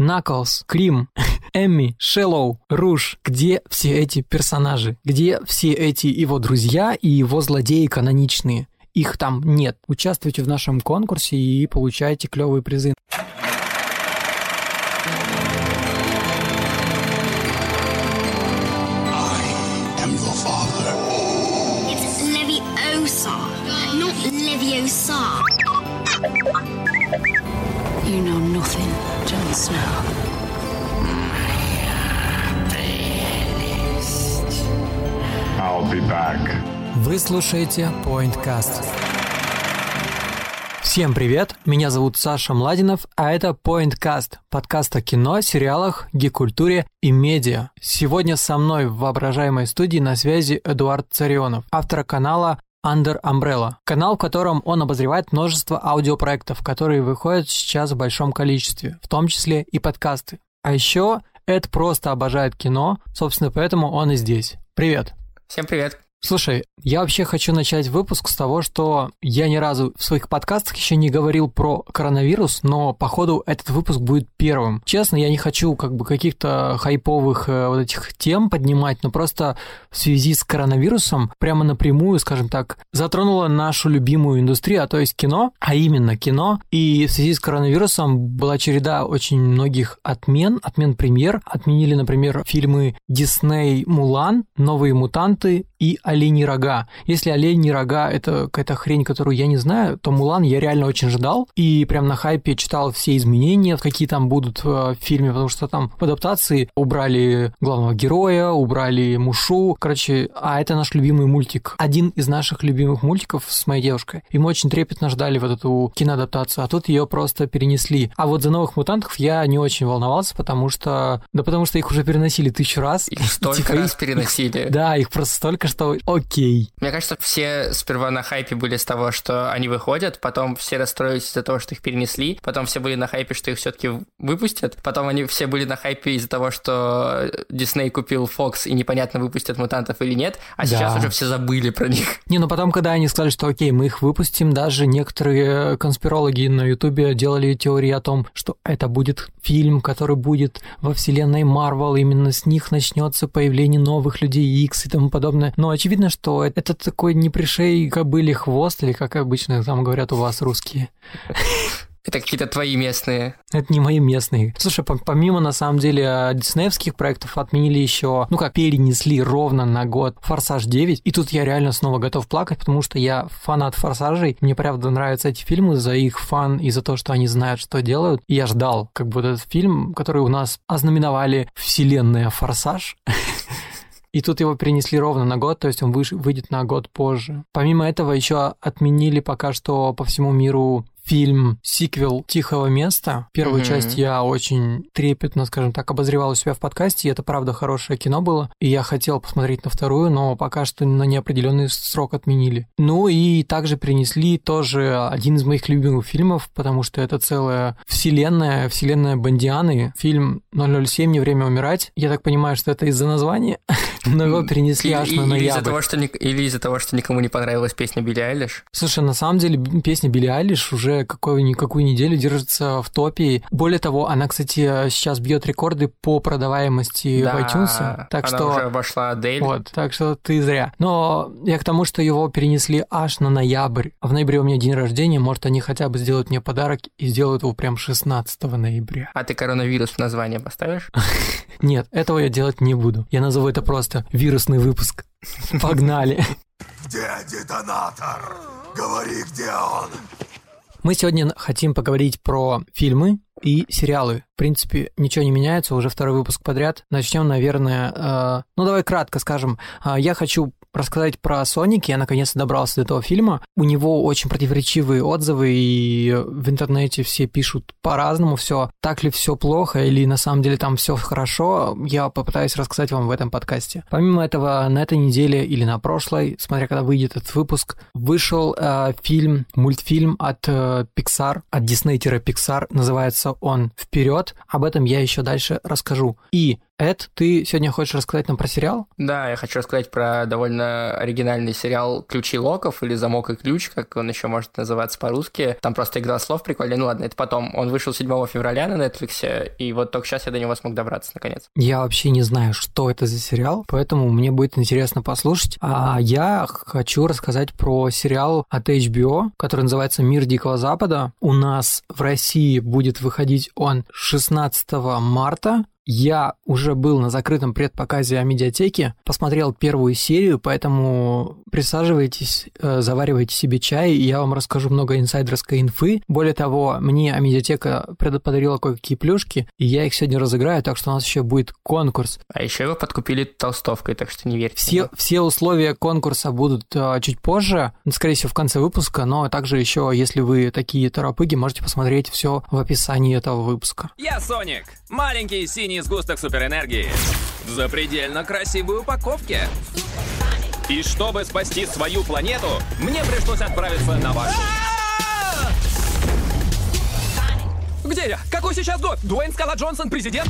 Наклз, Крим, Эмми, Шеллоу, Руш. Где все эти персонажи? Где все эти его друзья и его злодеи каноничные? Их там нет. Участвуйте в нашем конкурсе и получайте клевые призы. Слушаете PointCast. Всем привет, меня зовут Саша Младинов, а это PointCast, подкаст о кино, сериалах, гик-культуре и медиа. Сегодня со мной в воображаемой студии на связи Эдуард Царионов, автор канала Under Umbrella, канал, в котором он обозревает множество аудиопроектов, которые выходят сейчас в большом количестве, в том числе и подкасты. А еще Эд просто обожает кино, собственно, поэтому он и здесь. Привет! Всем привет. Слушай, я вообще хочу начать выпуск с того, что я ни разу в своих подкастах еще не говорил про коронавирус, но походу этот выпуск будет первым. Честно, я не хочу как бы каких-то хайповых э, вот этих тем поднимать, но просто в связи с коронавирусом прямо напрямую, скажем так, затронула нашу любимую индустрию, а то есть кино, а именно кино. И в связи с коронавирусом была череда очень многих отмен, отмен премьер. Отменили, например, фильмы Дисней «Мулан», «Новые мутанты» и «Олени рога». Если «Олени рога» — это какая-то хрень, которую я не знаю, то «Мулан» я реально очень ждал. И прям на хайпе читал все изменения, какие там будут в фильме, потому что там в адаптации убрали главного героя, убрали Мушу. Короче, а это наш любимый мультик. Один из наших любимых мультиков с моей девушкой. И мы очень трепетно ждали вот эту киноадаптацию, а тут ее просто перенесли. А вот за «Новых мутантов» я не очень волновался, потому что... Да потому что их уже переносили тысячу раз. Их столько Типа, раз их- переносили. Да, их просто столько, что окей. Мне кажется, все сперва на хайпе были с того, что они выходят, потом все расстроились из-за того, что их перенесли, потом все были на хайпе, что их все-таки выпустят, потом они все были на хайпе из-за того, что Дисней купил Fox и непонятно выпустят мутантов или нет, а сейчас Да. уже все забыли про них. Не, ну потом, когда они сказали, что окей, мы их выпустим, даже некоторые конспирологи на Ютубе делали теории о том, что это будет фильм, который будет во вселенной Марвел, именно с них начнется появление новых людей X и тому подобное. Но очевидно, что это такой не пришей кобыли хвост, или как обычно там говорят у вас русские. Это какие-то твои местные. Это не мои местные. Слушай, по- помимо, на самом деле, диснеевских проектов отменили еще, ну как, перенесли ровно на год «Форсаж 9», и тут я реально снова готов плакать, потому что я фанат «Форсажей», мне правда нравятся эти фильмы за их фан и за то, что они знают, что делают, и я ждал, как бы этот фильм, который у нас ознаменовали «Вселенная Форсаж», и тут его перенесли ровно на год, то есть он выйдет на год позже. Помимо этого еще отменили пока что по всему миру фильм сиквел «Тихого места». Первую Мгм. часть я очень трепетно, скажем так, обозревал у себя в подкасте, и это правда хорошее кино было. И я хотел посмотреть на вторую, но пока что на неопределенный срок отменили. Ну и также перенесли тоже один из моих любимых фильмов, потому что это целая вселенная, вселенная Бондианы, фильм «007. Не время умирать». Я так понимаю, что это из-за названия, но его перенесли аж на или из-за ноябрь. того, что или из-за того, что никому не понравилась песня Билли Айлиш. Слушай, на самом деле песня Билли Айлиш уже какую-никакую неделю держится в топе. Более того, она, кстати, сейчас бьет рекорды по продаваемости Да, в iTunes. Так она что... уже обошла Адель. Вот, так что ты зря. Но я к тому, что его перенесли аж на ноябрь. А в ноябре у меня день рождения, может, они хотя бы сделают мне подарок и сделают его прям 16 ноября. А ты коронавирус в название поставишь? Нет, этого я делать не буду. Я назову это просто вирусный выпуск. Погнали. Где детонатор? Говори, где он? Мы сегодня хотим поговорить про фильмы и сериалы. В принципе, ничего не меняется, уже второй выпуск подряд. Начнем, наверное, э, ну давай кратко скажем. Э, я хочу рассказать про Соники. Я наконец-то добрался до этого фильма. У него очень противоречивые отзывы, и в интернете все пишут по-разному все. Так ли все плохо, или на самом деле там все хорошо, я попытаюсь рассказать вам в этом подкасте. Помимо этого, на этой неделе или на прошлой, смотря когда выйдет этот выпуск, вышел э, фильм, мультфильм от э, Pixar, от Disney-Pixar, называется он «Вперед». Об этом я еще дальше расскажу. И Эд, ты сегодня хочешь рассказать нам про сериал? Да, я хочу рассказать про довольно оригинальный сериал «Ключи локов» или «Замок и ключ», как он еще может называться по-русски. Там просто игра слов прикольная. Ну ладно, это потом. Он вышел 7 февраля на Netflix, и вот только сейчас я до него смог добраться, наконец. Я вообще не знаю, что это за сериал, поэтому мне будет интересно послушать. А я хочу рассказать про сериал от HBO, который называется «Мир Дикого Запада». У нас в России будет выходить он 16 марта, я уже был на закрытом предпоказе о медиатеке, посмотрел первую серию, поэтому присаживайтесь, э, заваривайте себе чай, и я вам расскажу много инсайдерской инфы. Более того, мне медиатека подарила кое-какие плюшки, и я их сегодня разыграю, так что у нас еще будет конкурс. А еще его подкупили толстовкой, так что не верьте. Все, все условия конкурса будут э, чуть позже, скорее всего, в конце выпуска, но также еще, если вы такие торопыги, можете посмотреть все в описании этого выпуска. Я Соник, маленький синий сгусток суперэнергии в запредельно красивой упаковке. И чтобы спасти свою планету, мне пришлось отправиться на вашу. Где я? Какой сейчас год? Дуэйн Скала Джонсон президент?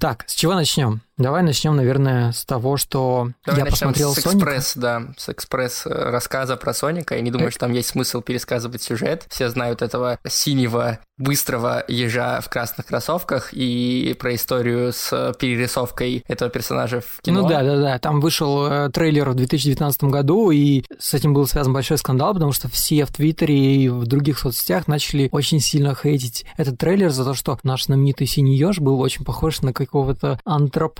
Так, с чего начнем? Давай начнем, наверное, с того, что Давай я посмотрел с Соника. экспресс, да, с экспресс э, рассказа про Соника. Я не думаю, что там есть смысл пересказывать сюжет. Все знают этого синего быстрого ежа в красных кроссовках и про историю с перерисовкой этого персонажа в кино. Ну да, да, да. Там вышел э, трейлер в 2019 году, и с этим был связан большой скандал, потому что все в Твиттере и в других соцсетях начали очень сильно хейтить этот трейлер за то, что наш знаменитый синий еж был очень похож на какого-то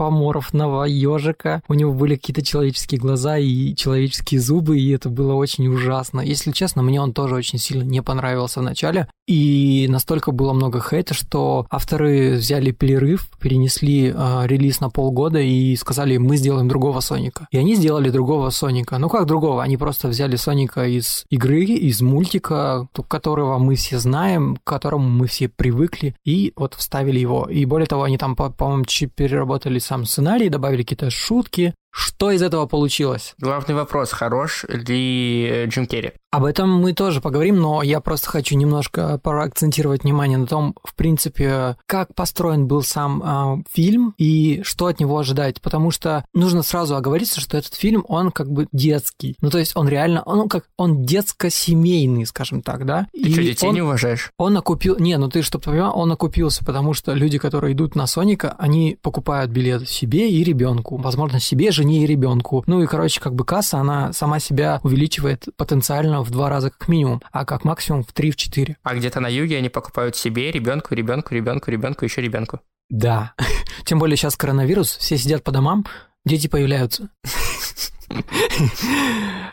антропоморфного ежика. У него были какие-то человеческие глаза и человеческие зубы, и это было очень ужасно. Если честно, мне он тоже очень сильно не понравился в начале. И настолько было много хейта, что авторы взяли перерыв, перенесли э, релиз на полгода и сказали, мы сделаем другого Соника. И они сделали другого Соника. Ну как другого? Они просто взяли Соника из игры, из мультика, которого мы все знаем, к которому мы все привыкли, и вот вставили его. И более того, они там, по-моему, переработали сам сценарий, добавили какие-то шутки, что из этого получилось? Главный вопрос, хорош ли э, Джим Керри? Об этом мы тоже поговорим, но я просто хочу немножко проакцентировать внимание на том, в принципе, как построен был сам э, фильм и что от него ожидать, потому что нужно сразу оговориться, что этот фильм, он как бы детский. Ну, то есть он реально, он как, он детско-семейный, скажем так, да? Ты и что, детей он, не уважаешь? Он окупил, не, ну ты, чтобы понимал, он окупился, потому что люди, которые идут на Соника, они покупают билет себе и ребенку, возможно, себе же жене и ребенку. Ну и, короче, как бы касса, она сама себя увеличивает потенциально в два раза как минимум, а как максимум в три, в четыре. А где-то на юге они покупают себе, ребенку, ребенку, ребенку, ребенку, еще ребенку. Да. Тем более сейчас коронавирус, все сидят по домам, дети появляются.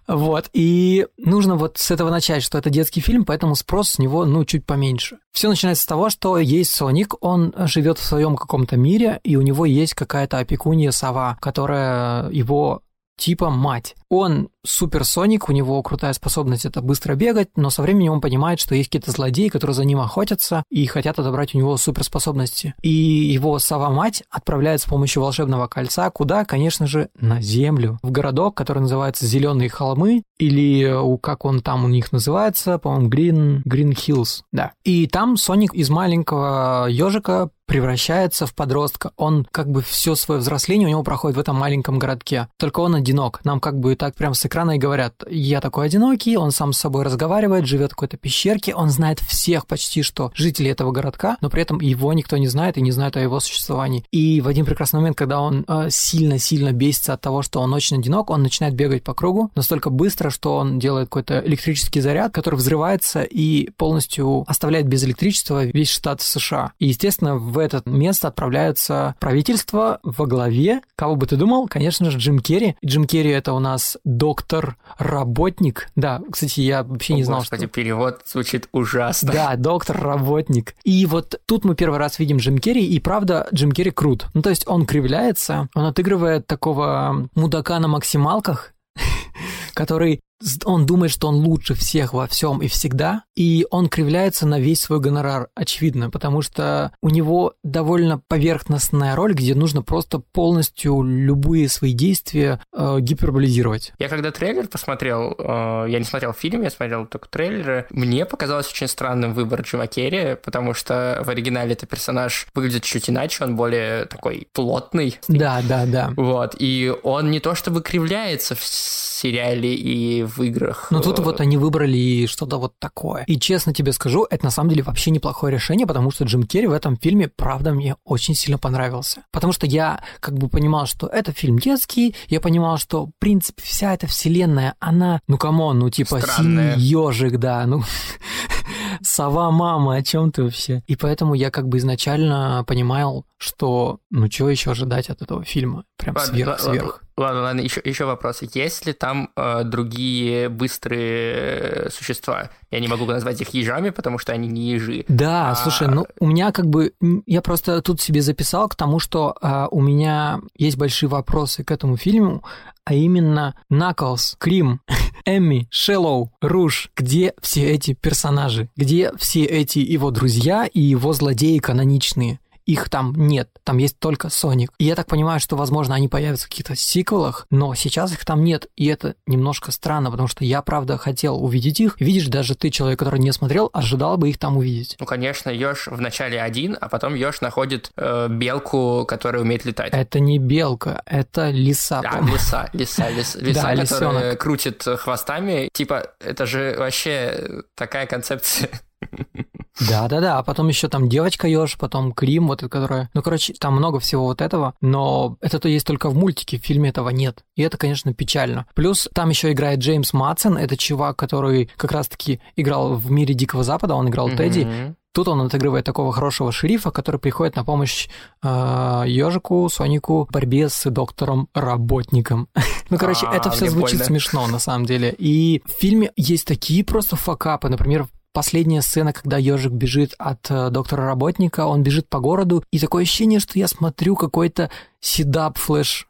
Вот, и нужно вот с этого начать, что это детский фильм, поэтому спрос с него, ну, чуть поменьше. Все начинается с того, что есть Соник, он живет в своем каком-то мире, и у него есть какая-то опекунья сова, которая его типа мать. Он суперсоник, у него крутая способность это быстро бегать, но со временем он понимает, что есть какие-то злодеи, которые за ним охотятся и хотят отобрать у него суперспособности. И его сова-мать отправляет с помощью волшебного кольца куда? Конечно же, на Землю. В городок, который называется Зеленые холмы, или как он там у них называется, по-моему, Green, Green Hills, да. И там Соник из маленького ежика превращается в подростка. Он как бы все свое взросление у него проходит в этом маленьком городке. Только он одинок. Нам как бы так прям с экрана и говорят, я такой одинокий, он сам с собой разговаривает, живет в какой-то пещерке, он знает всех почти что жителей этого городка, но при этом его никто не знает и не знает о его существовании. И в один прекрасный момент, когда он э, сильно-сильно бесится от того, что он очень одинок, он начинает бегать по кругу настолько быстро, что он делает какой-то электрический заряд, который взрывается и полностью оставляет без электричества весь штат США. И, естественно, в это место отправляется правительство во главе, кого бы ты думал, конечно же, Джим Керри. Джим Керри это у нас до доктор-работник. Да, кстати, я вообще О, не знал, господи, что... перевод звучит ужасно. Да, доктор-работник. И вот тут мы первый раз видим Джим Керри, и правда, Джим Керри крут. Ну, то есть он кривляется, он отыгрывает такого мудака на максималках, который он думает, что он лучше всех во всем и всегда, и он кривляется на весь свой гонорар, очевидно, потому что у него довольно поверхностная роль, где нужно просто полностью любые свои действия э, гиперболизировать. Я когда трейлер посмотрел, э, я не смотрел фильм, я смотрел только трейлеры, мне показалось очень странным выбор Джима Керри, потому что в оригинале это персонаж выглядит чуть иначе, он более такой плотный. Да, да, да. Вот, и он не то чтобы кривляется в сериале и в играх. Но тут вот они выбрали что-то вот такое. И честно тебе скажу, это на самом деле вообще неплохое решение, потому что Джим Керри в этом фильме, правда, мне очень сильно понравился. Потому что я как бы понимал, что это фильм детский, я понимал, что, в принципе, вся эта вселенная, она, ну, come on, ну, типа, Странная. синий ежик, да, ну, сова мама, о чем ты вообще? И поэтому я как бы изначально понимал, что ну чего еще ожидать от этого фильма? Прям Ладно, сверх, ладно, сверх. Ладно, ладно, еще, еще вопрос. Есть ли там э, другие быстрые э, существа? Я не могу назвать их ежами, потому что они не ежи. Да, А- слушай, ну у меня как бы я просто тут себе записал к тому, что а, у меня есть большие вопросы к этому фильму, а именно Наклз, Крим, Эмми, Шеллоу, Руш. Где все эти персонажи? Где все эти его друзья и его злодеи каноничные? Их там нет, там есть только Соник. И я так понимаю, что, возможно, они появятся в каких-то сиквелах, но сейчас их там нет, и это немножко странно, потому что я, правда, хотел увидеть их. Видишь, даже ты, человек, который не смотрел, ожидал бы их там увидеть. Ну, конечно, еж в начале один, а потом еж находит э, белку, которая умеет летать. Это не белка, это лиса. А, по-моему. лиса, лиса, лиса, лиса Да, которая крутит хвостами. Типа, это же вообще такая концепция. Да, да, да. А потом еще там девочка еж, потом Крим, вот это, которая. Ну, короче, там много всего вот этого. Но это то есть только в мультике, в фильме этого нет. И это, конечно, печально. Плюс там еще играет Джеймс Матсон. Это чувак, который как раз-таки играл в мире Дикого Запада, он играл Тедди. Мгм. Тут он отыгрывает такого хорошего шерифа, который приходит на помощь ежику, Сонику в борьбе с доктором Роботником. Ну, короче, А, это все звучит больно. смешно на самом деле. И в фильме есть такие просто факапы. Например, Последняя сцена, когда ежик бежит от э, доктора Роботника, он бежит по городу, и такое ощущение, что я смотрю какой-то CW Flash.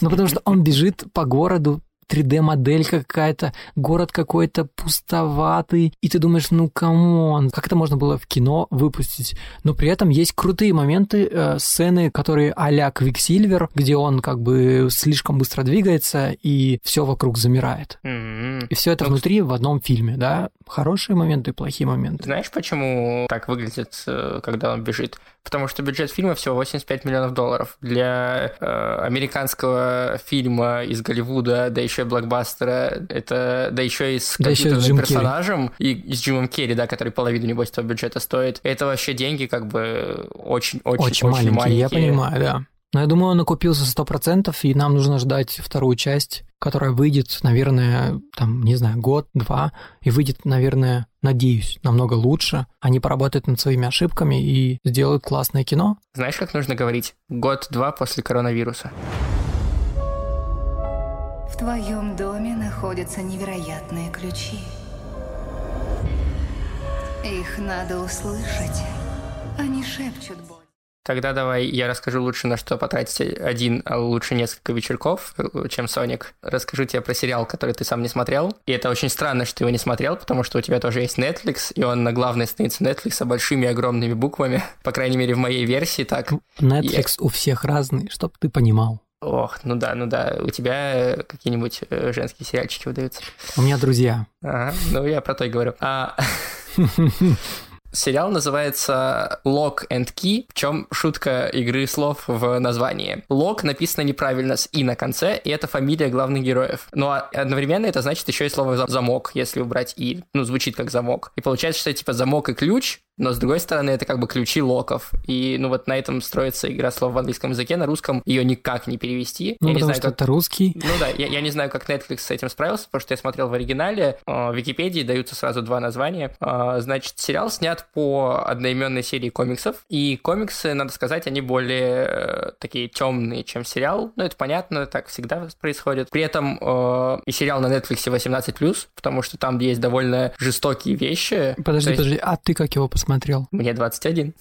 Ну, потому что он бежит по городу, 3D-моделька какая-то, город какой-то пустоватый, и ты думаешь, ну come on, как это можно было в кино выпустить? Но при этом есть крутые моменты, э, сцены, которые а-ля Квиксильвер, где он как бы слишком быстро двигается, и все вокруг замирает. Мгм. И все это Ну, внутри в одном фильме, да? Хорошие моменты и плохие моменты. Знаешь, почему так выглядит, э, когда он бежит? Потому что бюджет фильма всего 85 миллионов долларов. Для э, американского фильма из Голливуда, да еще и блокбастера, это, да еще и с Да еще и с компьютерным Джим Керри. персонажем, и, с Джимом Керри, да, который половину, небось, этого бюджета стоит. Это вообще деньги как бы очень-очень Очень, маленькие, я понимаю, да. Но я думаю, он окупился сто процентов, и нам нужно ждать вторую часть, которая выйдет, наверное, там, не знаю, год-два, и выйдет, наверное, надеюсь, намного лучше. Они поработают над своими ошибками и сделают классное кино. Знаешь, как нужно говорить? Год-два после коронавируса. В твоем доме находятся невероятные ключи. Их надо услышать. Они шепчут боль. Тогда давай я расскажу лучше, на что потратить один, а лучше несколько вечерков, чем Соник. Расскажу тебе про сериал, который ты сам не смотрел. И это очень странно, что ты его не смотрел, потому что у тебя тоже есть Netflix, и он на главной странице Netflix большими огромными буквами. По крайней мере, в моей версии так. Netflix у всех разный, чтоб ты понимал. Ох, ну да, ну да. У тебя э, какие-нибудь э, женские сериальчики выдаются. У меня друзья. Ага, ну я про то и говорю. А, Сериал называется Lock and Key, в чем шутка игры слов в названии. Lock написано неправильно с «и» на конце, и это фамилия главных героев. Но а- одновременно это значит еще и слово «за- «замок», если убрать «и». Ну, звучит как «замок». И получается, что это типа «замок» и «ключ», но с другой стороны это как бы ключи локов. И ну вот на этом строится игра слов в английском языке, на русском ее никак не перевести. Ну, я не потому знаю, что как... это русский. Ну да, я, я не знаю, как Netflix с этим справился, потому что я смотрел в оригинале. Э, В Википедии даются сразу два названия. Э, Значит, сериал снят по одноименной серии комиксов. И комиксы, надо сказать, они более э, такие темные, чем сериал. Ну, это понятно, так всегда происходит. При этом э, и сериал на Netflix 18+, потому что там есть довольно жестокие вещи. Подожди, есть подожди, а ты как его посмотрел? Мне 21.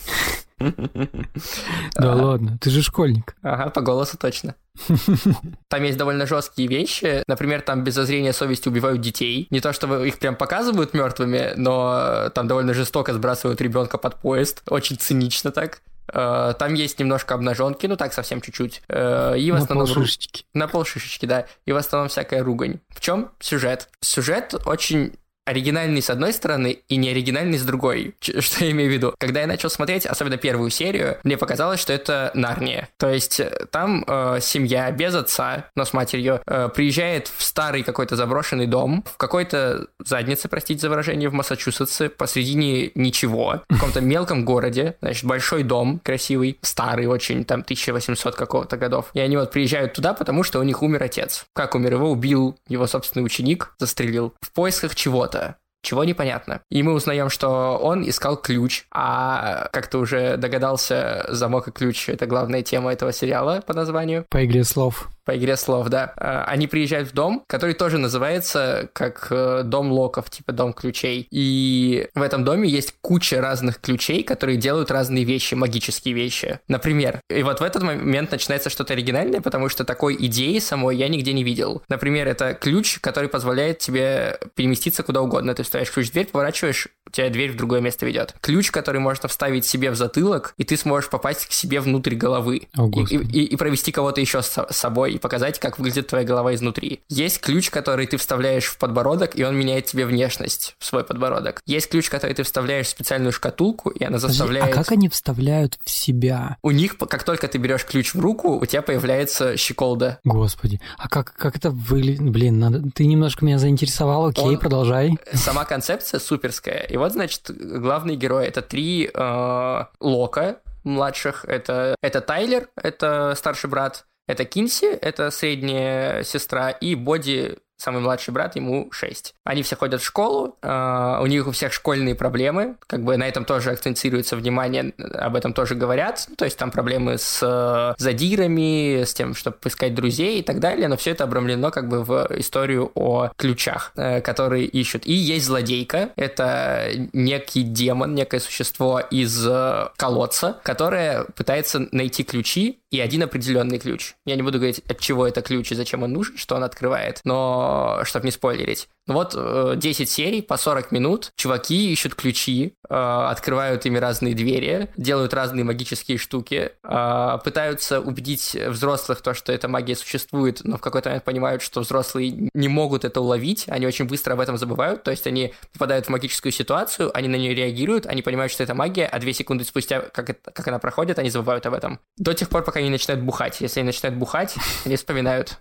Да ладно, ты же школьник. Ага, по голосу точно. Там есть довольно жесткие вещи. Например, там без зазрения совести убивают детей. Не то, чтобы их прям показывают мертвыми, но там довольно жестоко сбрасывают ребенка под поезд. Очень цинично так. Э, Там есть немножко обнаженки, ну так совсем чуть-чуть. Э, И в На основном... полшишечки. На полшишечки, да. И в основном всякая ругань. В чем сюжет? Сюжет очень оригинальный с одной стороны и не оригинальный с другой. Ч- Что я имею в виду? Когда я начал смотреть, особенно первую серию, мне показалось, что это Нарния. То есть э, там э, семья без отца, но с матерью, э, приезжает в старый какой-то заброшенный дом, в какой-то заднице, простите за выражение, в Массачусетсе, посредине ничего, в каком-то мелком городе, значит, большой дом, красивый, старый очень, там 1800 какого-то годов. И они вот приезжают туда, потому что у них умер отец. Как умер? Его убил его собственный ученик, застрелил. В поисках чего-то. Чего непонятно. И мы узнаем, что он искал ключ, а как ты уже догадался, замок и ключ — это главная тема этого сериала по названию По игре слов. По игре слов, да. А, Они приезжают в дом, который тоже называется как э, дом локов, типа дом ключей. И в этом доме есть куча разных ключей, которые делают разные вещи, магические вещи. Например, и вот в этот момент начинается что-то оригинальное, потому что такой идеи самой я нигде не видел. Например, это ключ, который позволяет тебе переместиться куда угодно. Ты вставляешь ключ в дверь, поворачиваешь, у тебя дверь в другое место ведет. Ключ, который можно вставить себе в затылок, и ты сможешь попасть к себе внутрь головы. О, И- и, и- провести кого-то еще с собой и показать, как выглядит твоя голова изнутри. Есть ключ, который ты вставляешь в подбородок, и он меняет тебе внешность в свой подбородок. Есть ключ, который ты вставляешь в специальную шкатулку, и она Подожди, заставляет... а как они вставляют в себя? У них, как только ты берешь ключ в руку, у тебя появляется щеколда. Господи, а как, как это выглядит? Блин, надо... ты немножко меня заинтересовал, окей, Он- продолжай. Сама концепция суперская. И вот, значит, главный герой — это три э, Лока младших. Это, это Тайлер, это старший брат. Это Кинси, это средняя сестра. И Боди, самый младший брат, ему 6. Они все ходят в школу, э, у них у всех школьные проблемы, как бы на этом тоже акцентируется внимание, об этом тоже говорят, Ну, то есть там проблемы с э, задирами, с тем, чтобы поискать друзей и так далее, но все это обрамлено как бы в историю о ключах, э, которые ищут. И есть злодейка, это некий демон, некое существо из э, колодца, которое пытается найти ключи и один определенный ключ. Я не буду говорить, от чего это ключ и зачем он нужен, что он открывает, но чтобы не спойлерить. Ну вот э, 10 серий по 40 минут, чуваки ищут ключи, э, открывают ими разные двери, делают разные магические штуки, э, пытаются убедить взрослых то, что эта магия существует, но в какой-то момент понимают, что взрослые не могут это уловить, они очень быстро об этом забывают, то есть они попадают в магическую ситуацию, они на нее реагируют, они понимают, что это магия, а две секунды спустя, как, это- как она проходит, они забывают об этом. До тех пор, пока они начинают бухать. Если они начинают бухать, они вспоминают.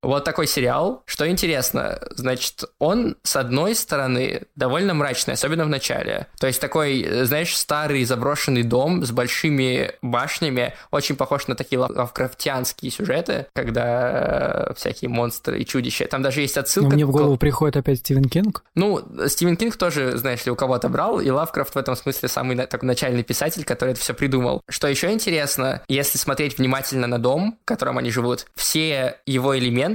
Вот такой сериал. Что интересно, значит, он, с одной стороны, довольно мрачный, особенно в начале. То есть такой, э, знаешь, старый заброшенный дом с большими башнями, очень похож на такие лав- лавкрафтианские сюжеты, когда э, всякие монстры и чудища. Там даже есть Но отсылка... мне в к- голову приходит опять Стивен Кинг. ну, Стивен Кинг тоже, знаешь ли, у кого-то брал, и Лавкрафт в этом смысле самый такой начальный писатель, который это все придумал. Что еще интересно, если смотреть внимательно на дом, в котором они живут, все его элементы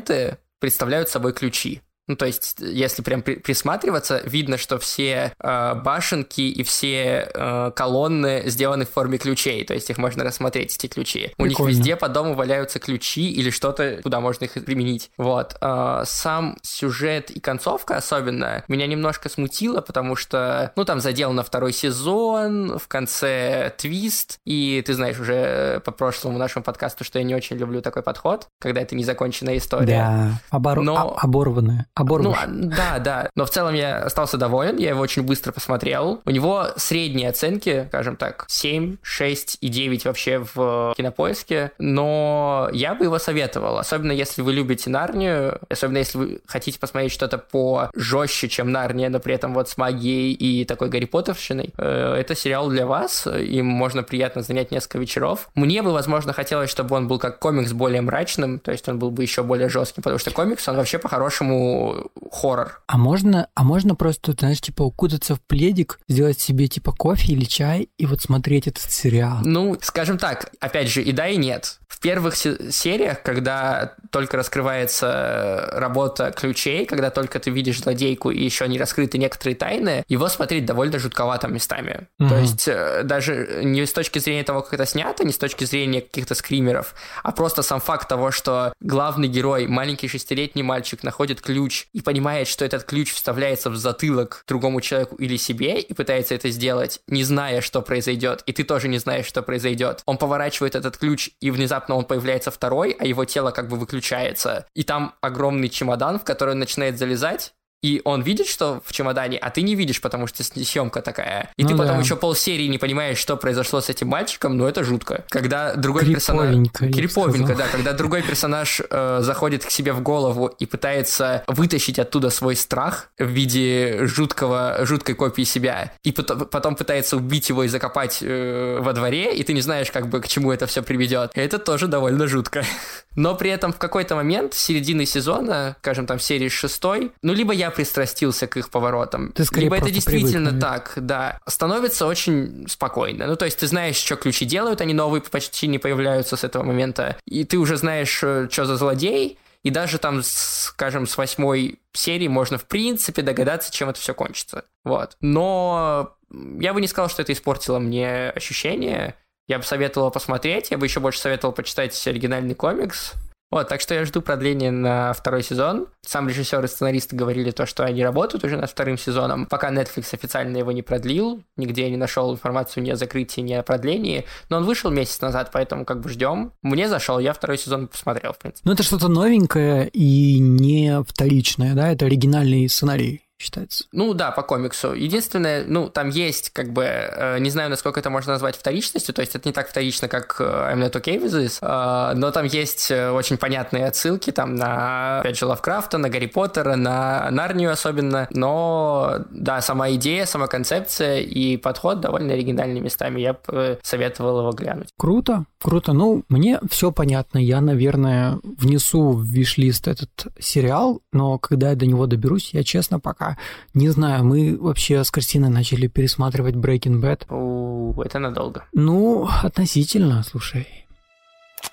представляют собой ключи. Ну, то есть, если прям при- присматриваться, видно, что все э, башенки и все э, колонны сделаны в форме ключей. То есть, их можно рассмотреть, эти ключи. У них Прикольно. везде по дому валяются ключи или что-то, куда можно их применить. Вот. Э, сам сюжет и концовка особенно меня немножко смутило, потому что, ну, там задел на второй сезон, в конце твист, и ты знаешь уже по прошлому нашему подкасту, что я не очень люблю такой подход, когда это незаконченная история. Да, обор... Но- а- оборванная. Ну, Оборванная. а, да, да. Но в целом я остался доволен, я его очень быстро посмотрел. У него средние оценки, скажем так, 7, 6 и 9 вообще в кинопоиске, но я бы его советовал, особенно если вы любите Нарнию, особенно если вы хотите посмотреть что-то по жестче, чем Нарния, но при этом вот с магией и такой Гарри Поттерщиной. Э, Это сериал для вас, им можно приятно занять несколько вечеров. Мне бы, возможно, хотелось, чтобы он был как комикс более мрачным, то есть он был бы еще более жестким, потому что комикс, он вообще по-хорошему ну, хоррор. А можно, а можно просто, знаешь, типа укутаться в пледик, сделать себе типа кофе или чай и вот смотреть этот сериал? Ну, скажем так, опять же, и да, и нет. В первых се- сериях, когда только раскрывается работа ключей, когда только ты видишь злодейку и еще не раскрыты некоторые тайны, его смотреть довольно жутковато местами. Мгм. То есть э, даже не с точки зрения того, как это снято, не с точки зрения каких-то скримеров, а просто сам факт того, что главный герой, маленький шестилетний мальчик, находит ключ и понимает, что этот ключ вставляется в затылок другому человеку или себе и пытается это сделать, не зная, что произойдет, и ты тоже не знаешь, что произойдет. Он поворачивает этот ключ, и внезапно он появляется второй, а его тело как бы выключается. И там огромный чемодан, в который он начинает залезать, и он видит, что в чемодане, а ты не видишь, потому что съемка такая. И Ну ты потом да. еще полсерии не понимаешь, что произошло с этим мальчиком, но это жутко. Когда другой персонаж... Криповенько, да. Когда другой персонаж э, заходит к себе в голову и пытается вытащить оттуда свой страх в виде жуткого, жуткой копии себя, и потом, потом пытается убить его и закопать э, во дворе, и ты не знаешь, как бы к чему это все приведет. Это тоже довольно жутко. Но при этом в какой-то момент, середины сезона, скажем там, серии шестой, ну, либо я пристрастился к их поворотам, Ты скорее либо это действительно привык, так, да, становится очень спокойно. Ну, то есть ты знаешь, что ключи делают, они новые почти не появляются с этого момента, и ты уже знаешь, что за злодей, и даже там, скажем, с восьмой серии можно, в принципе, догадаться, чем это все кончится. Вот. Но я бы не сказал, что это испортило мне ощущение. Я бы советовал посмотреть, я бы еще больше советовал почитать оригинальный комикс. Вот, так что я жду продления на второй сезон. Сам режиссер и сценаристы говорили то, что они работают уже над вторым сезоном. Пока Netflix официально его не продлил, нигде я не нашел информацию ни о закрытии, ни о продлении. Но он вышел месяц назад, поэтому как бы ждем. Мне зашел, я второй сезон посмотрел, в принципе. Ну, это что-то новенькое и не вторичное, да? Это оригинальный сценарий считается. Ну да, по комиксу. Единственное, ну там есть как бы, э, не знаю, насколько это можно назвать вторичностью, то есть это не так вторично, как э, I'm Not Okay With This, э, но там есть э, очень понятные отсылки там на, опять же, Лавкрафта, на Гарри Поттера, на Нарнию особенно, но да, сама идея, сама концепция и подход довольно оригинальными местами, я бы э, советовал его глянуть. Круто, круто. Ну, мне все понятно. Я, наверное, внесу в виш-лист этот сериал, но когда я до него доберусь, я честно пока не знаю. Мы вообще с Кристиной начали пересматривать Breaking Bad. У, это надолго. Ну, относительно, слушай.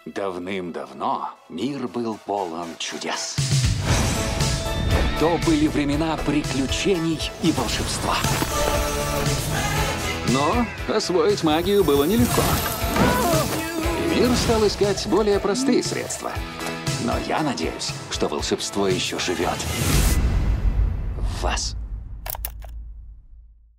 Давным-давно мир был полон чудес. То были времена приключений и волшебства. Но освоить магию было нелегко. И мир стал искать более простые средства. Но я надеюсь, что волшебство еще живет. Вас.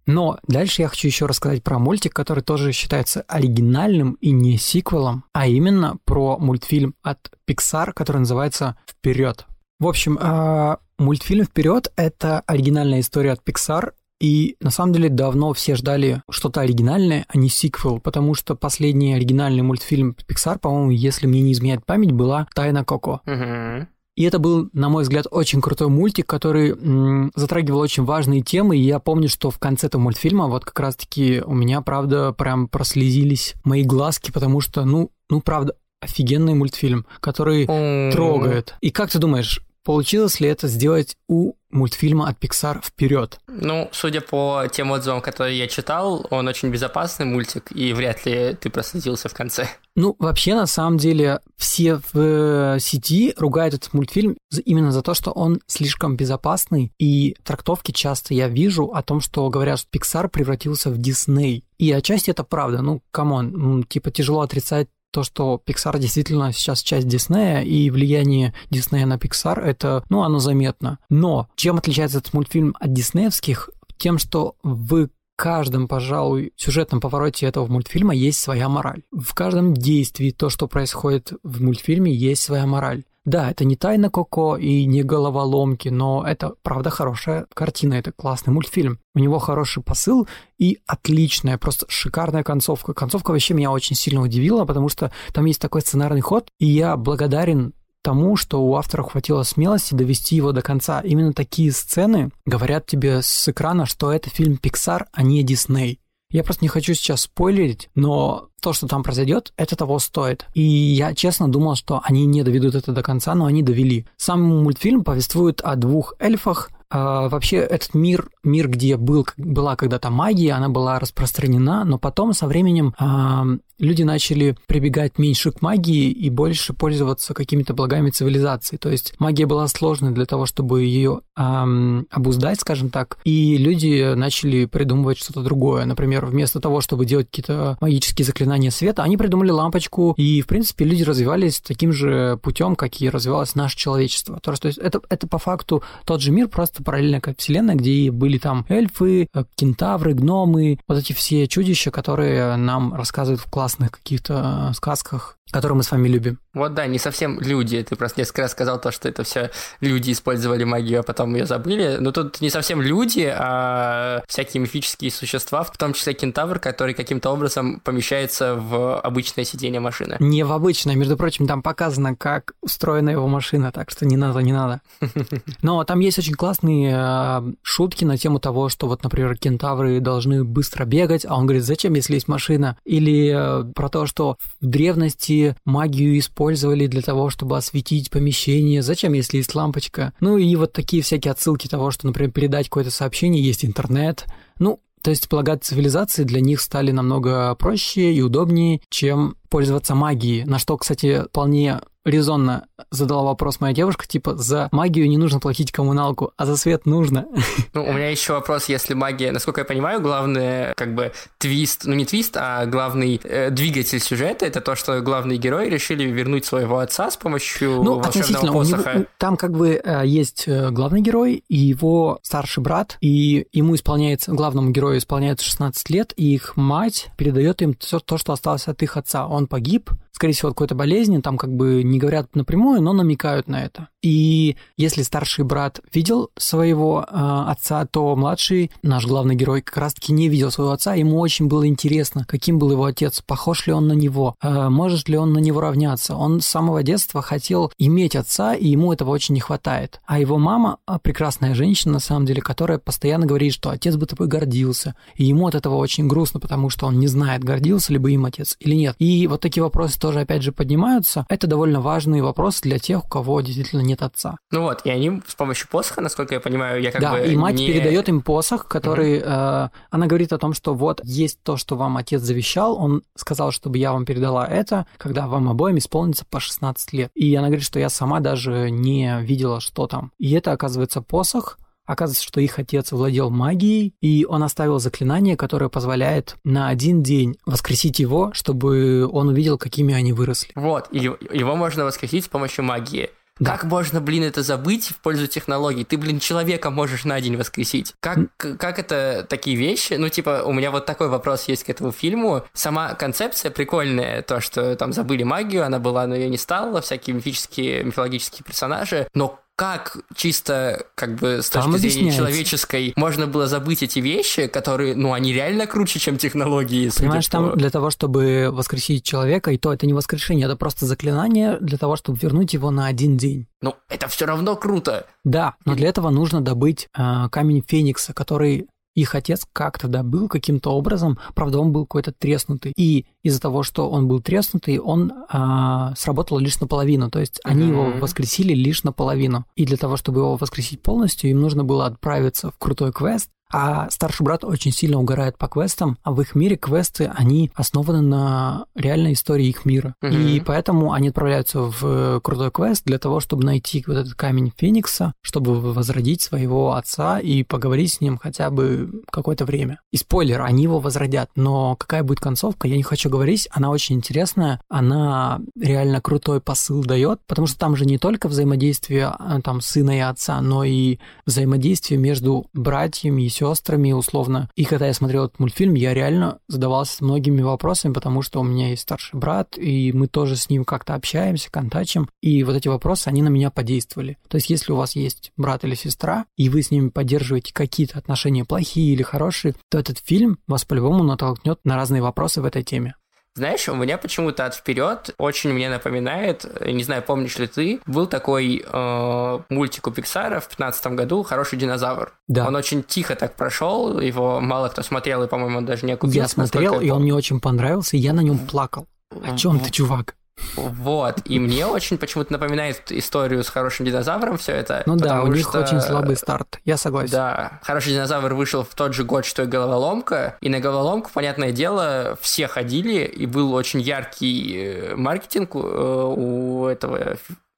Но дальше я хочу еще рассказать про мультик, который тоже считается оригинальным и не сиквелом, а именно про мультфильм от Pixar, который называется «Вперед». В общем, а, мультфильм «Вперед» — это оригинальная история от Pixar, и на самом деле давно все ждали что-то оригинальное, а не сиквел, потому что последний оригинальный мультфильм Pixar, по-моему, если мне не изменяет память, была «Тайна Коко». Мгм. И это был, на мой взгляд, очень крутой мультик, который м, затрагивал очень важные темы. И я помню, что в конце этого мультфильма вот как раз-таки у меня, правда, прям прослезились мои глазки, потому что, ну, ну, правда, офигенный мультфильм, который трогает. И как ты думаешь, получилось ли это сделать у мультфильма от Pixar вперед? Ну, судя по тем отзывам, которые я читал, он очень безопасный мультик, и вряд ли ты прослезился в конце. Ну, вообще, на самом деле, все в э, сети ругают этот мультфильм именно за то, что он слишком безопасный, и трактовки часто я вижу о том, что говорят, что Pixar превратился в Disney. И отчасти это правда, ну, come on, типа тяжело отрицать то, что Pixar действительно сейчас часть Диснея, и влияние Диснея на Pixar, это, ну, оно заметно. Но чем отличается этот мультфильм от диснеевских? Тем, что в каждом, пожалуй, сюжетном повороте этого мультфильма есть своя мораль. В каждом действии то, что происходит в мультфильме, есть своя мораль. Да, это не тайна Коко и не головоломки, но это, правда, хорошая картина, это классный мультфильм. У него хороший посыл и отличная, просто шикарная концовка. Концовка вообще меня очень сильно удивила, потому что там есть такой сценарный ход, и я благодарен тому, что у автора хватило смелости довести его до конца. Именно такие сцены говорят тебе с экрана, что это фильм Pixar, а не Disney. Я просто не хочу сейчас спойлерить, но то, что там произойдет, это того стоит. И я честно думал, что они не доведут это до конца, но они довели. Сам мультфильм повествует о двух эльфах, вообще этот мир, мир, где был, была когда-то магия, она была распространена, но потом со временем а, люди начали прибегать меньше к магии и больше пользоваться какими-то благами цивилизации. То есть магия была сложной для того, чтобы ее эм, обуздать, скажем так, и люди начали придумывать что-то другое. Например, вместо того, чтобы делать какие-то магические заклинания света, они придумали лампочку, и, в принципе, люди развивались таким же путем, как и развивалось наше человечество. То есть это, это по факту тот же мир, просто параллельная как вселенная, где были там эльфы, э, кентавры, гномы, вот эти все чудища, которые нам рассказывают в классных каких-то э, сказках которую мы с вами любим. Вот да, не совсем люди. Ты просто несколько раз сказал то, что это все люди использовали магию, а потом ее забыли. Но тут не совсем люди, а всякие мифические существа, в том числе кентавр, который каким-то образом помещается в обычное сиденье машины. Не в обычное, между прочим, там показано, как устроена его машина, так что не надо, не надо. Но там есть очень классные э, шутки на тему того, что вот, например, кентавры должны быстро бегать, а он говорит, зачем, если есть машина? Или э, про то, что в древности магию использовали для того, чтобы осветить помещение. Зачем, если есть лампочка? Ну и вот такие всякие отсылки того, что, например, передать какое-то сообщение, есть интернет. Ну, то есть полагать цивилизации для них стали намного проще и удобнее, чем пользоваться магией, на что, кстати, вполне резонно задала вопрос моя девушка, типа, за магию не нужно платить коммуналку, а за свет нужно. Ну, у меня еще вопрос, если магия, насколько я понимаю, главный, как бы, твист, ну не твист, а главный э, двигатель сюжета, это то, что главные герои решили вернуть своего отца с помощью ну, волшебного посоха. Него, там как бы э, есть э, главный герой и его старший брат, и ему исполняется, главному герою исполняется 16 лет, и их мать передает им все то, что осталось от их отца. Он погиб, скорее всего, от какой-то болезни, там как бы не говорят напрямую, но намекают на это. И если старший брат видел своего э, отца, то младший, наш главный герой, как раз-таки не видел своего отца. Ему очень было интересно, каким был его отец, похож ли он на него, э, может ли он на него равняться. Он с самого детства хотел иметь отца, и ему этого очень не хватает. А его мама прекрасная женщина, на самом деле, которая постоянно говорит, что отец бы тобой гордился. И ему от этого очень грустно, потому что он не знает, гордился ли бы им отец или нет. И вот такие вопросы тоже, опять же, поднимаются. Это довольно важный вопрос для тех, у кого действительно нет отца. Ну вот, и они с помощью посоха, насколько я понимаю, я как да, бы и мать не... передает им посох, который... Угу. Э, она говорит о том, что вот есть то, что вам отец завещал, он сказал, чтобы я вам передала это, когда вам обоим исполнится по 16 лет. И она говорит, что я сама даже не видела, что там. И это, оказывается, посох, Оказывается, что их отец владел магией, и он оставил заклинание, которое позволяет на один день воскресить его, чтобы он увидел, какими они выросли. Вот, и его можно воскресить с помощью магии. Да. Как можно, блин, это забыть в пользу технологий? Ты, блин, человека можешь на день воскресить. Как, как это такие вещи? Ну, типа, у меня вот такой вопрос есть к этому фильму. Сама концепция прикольная, то, что там забыли магию, она была, но ее не стала, всякие мифические, мифологические персонажи. Но как чисто как бы с точки зрения человеческой можно было забыть эти вещи, которые, ну, они реально круче, чем технологии. Понимаешь, по... там для того, чтобы воскресить человека, и то это не воскрешение, это просто заклинание для того, чтобы вернуть его на один день. Ну, это все равно круто. Да, но для этого нужно добыть э, камень Феникса, который их отец как-то добыл каким-то образом, правда, он был какой-то треснутый. И из-за того, что он был треснутый, он а, сработал лишь наполовину. То есть они mm-hmm. его воскресили лишь наполовину. И для того, чтобы его воскресить полностью, им нужно было отправиться в крутой квест, а старший брат очень сильно угорает по квестам, а в их мире квесты, они основаны на реальной истории их мира. Угу. И поэтому они отправляются в крутой квест для того, чтобы найти вот этот камень Феникса, чтобы возродить своего отца и поговорить с ним хотя бы какое-то время. И спойлер, они его возродят, но какая будет концовка, я не хочу говорить, она очень интересная, она реально крутой посыл дает, потому что там же не только взаимодействие а, там сына и отца, но и взаимодействие между братьями и сестрами, условно. И когда я смотрел этот мультфильм, я реально задавался многими вопросами, потому что у меня есть старший брат, и мы тоже с ним как-то общаемся, контачим. И вот эти вопросы, они на меня подействовали. То есть, если у вас есть брат или сестра, и вы с ними поддерживаете какие-то отношения плохие или хорошие, то этот фильм вас по-любому натолкнет на разные вопросы в этой теме. Знаешь, у меня почему-то от вперед очень мне напоминает, не знаю, помнишь ли ты, был такой э, мультик у Пиксара в 2015 году «Хороший динозавр». Да. Он очень тихо так прошел, его мало кто смотрел, и, по-моему, он даже не окупился. Я смотрел, и он мне очень понравился, и я на нем плакал. О чем ты, чувак? Вот, и мне очень почему-то напоминает историю с хорошим динозавром все это. Ну да, у них что- очень слабый старт, я согласен. Да, хороший динозавр вышел в тот же год, что и головоломка, и на головоломку, понятное дело, все ходили, и был очень яркий э, маркетинг у, э, у этого